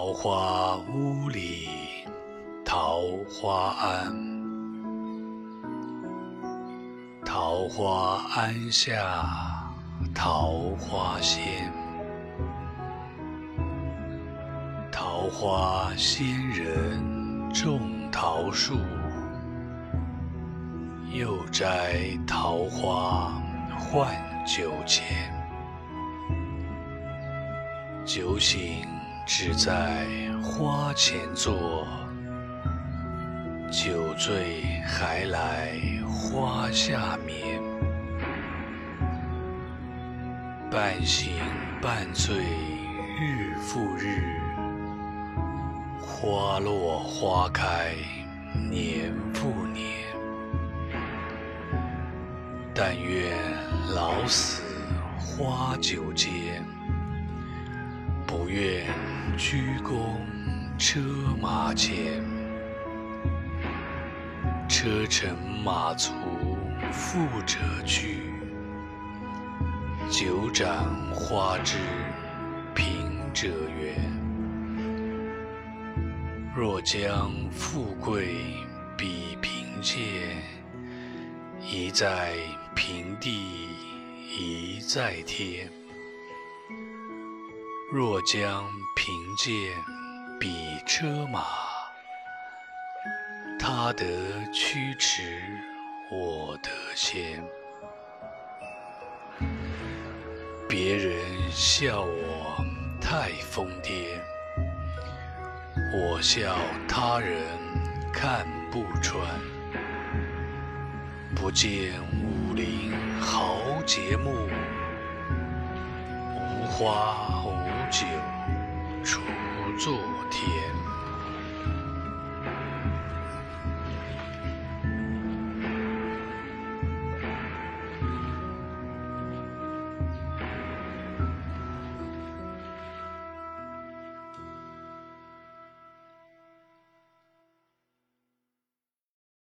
桃花坞里桃花庵，桃花庵下桃花仙，桃花仙人种桃树，又摘桃花换酒钱。酒醒只在花前坐，酒醉还来花下眠。半醒半醉日复日，花落花开年复年。但愿老死花酒间。不愿鞠躬车马前，车尘马足富者去，酒盏花枝贫者圆。若将富贵比贫贱，一在平地一在天。若将贫贱比车马，他得驱驰，我得先。别人笑我太疯癫，我笑他人看不穿。不见武林豪杰墓，无花酒锄作田。